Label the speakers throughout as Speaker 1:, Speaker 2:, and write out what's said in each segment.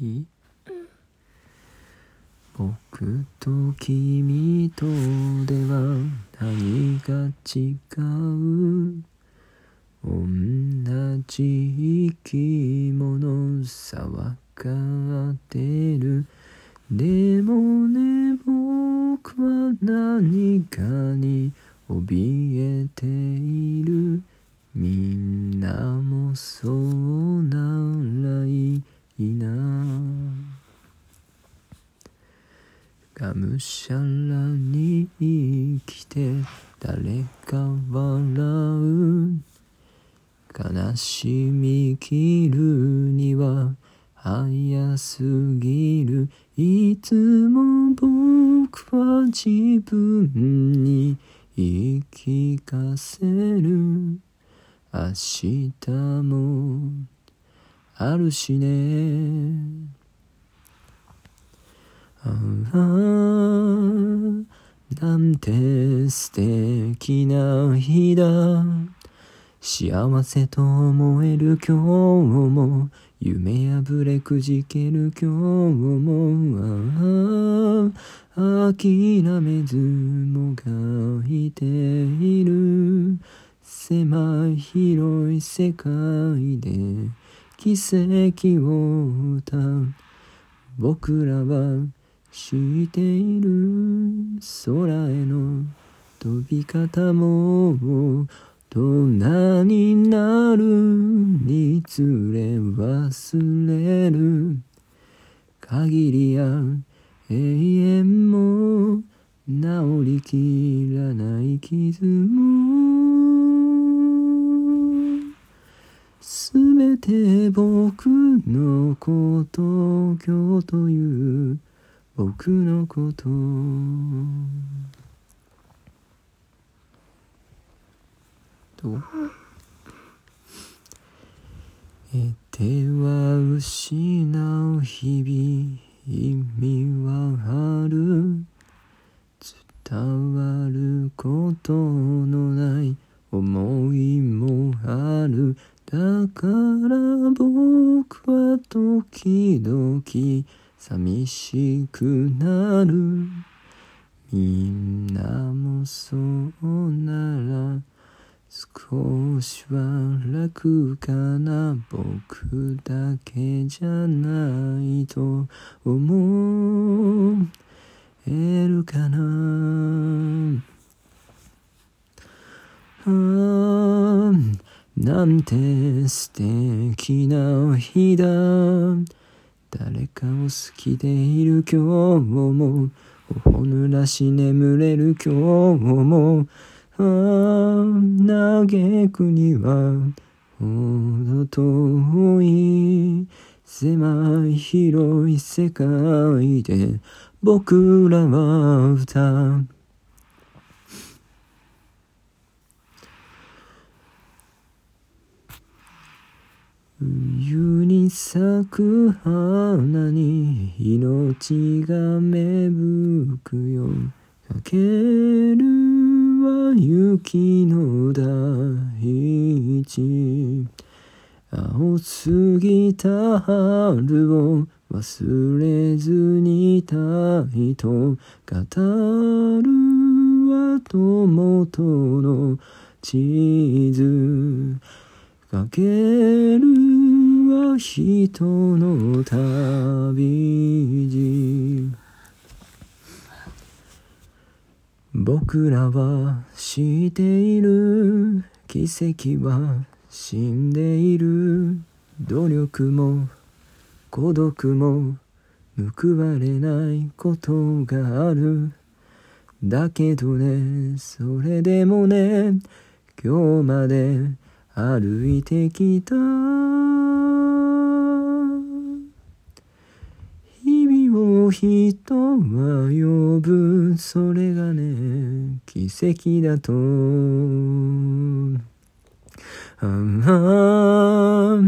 Speaker 1: いい僕と君とでは何が違う同じ生き物さわかってる。でもね僕は何かに怯えがむしゃらに生きて誰か笑う悲しみきるには早すぎる。いつも僕は自分に言い聞かせる。明日もあるしね。ああなんて素敵な日だ。幸せと思える今日も夢破れくじける今日もああ諦めずもがいている。狭い広い世界で奇跡を歌う。僕らは知っている空への飛び方もどんなになるにつれ忘れる限りや永遠も治りきらない傷も。すべて僕のこと今日という僕のこと。どう？得ては失う日々意味はある。伝わることのない思いもある。だから僕は時々寂しくなる。みんなもそうなら少しは楽かな。僕だけじゃないと思えるかな？あなんて素敵な日だ。誰かを好きでいる今日も頬濡らし眠れる今日もああ嘆くにはほど遠い狭い広い世界で僕らは歌う。冬に咲く花に命が芽吹くよかけるは雪の大地。青すぎた春を忘れずにたいと語るは友との地図。かける人の旅路僕らは知っている奇跡は死んでいる努力も孤独も報われないことがある。だけどねそれでもね今日まで歩いてきた日々を人は呼ぶそれがね奇跡だと。ああ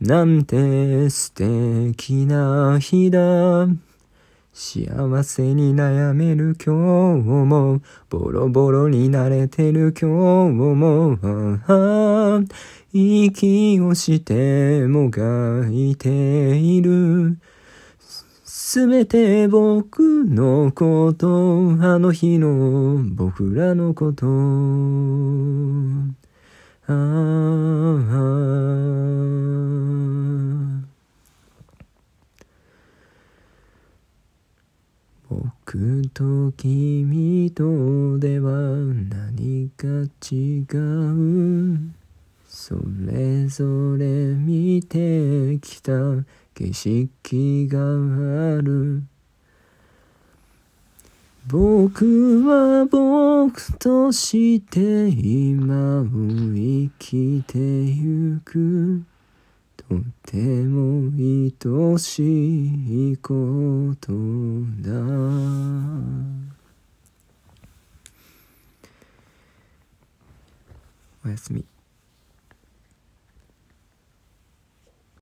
Speaker 1: なんて素敵な日だ。幸せに悩める今日もボロボロになれてる今日も。ああ息をしてもがいている。すべて僕のこと、あの日の僕らのこと。ああ僕と君とでは何か違う。それぞれ見てきた。景色がある。僕は僕として今を生きてゆく。とても愛しいことだ。おやすみ。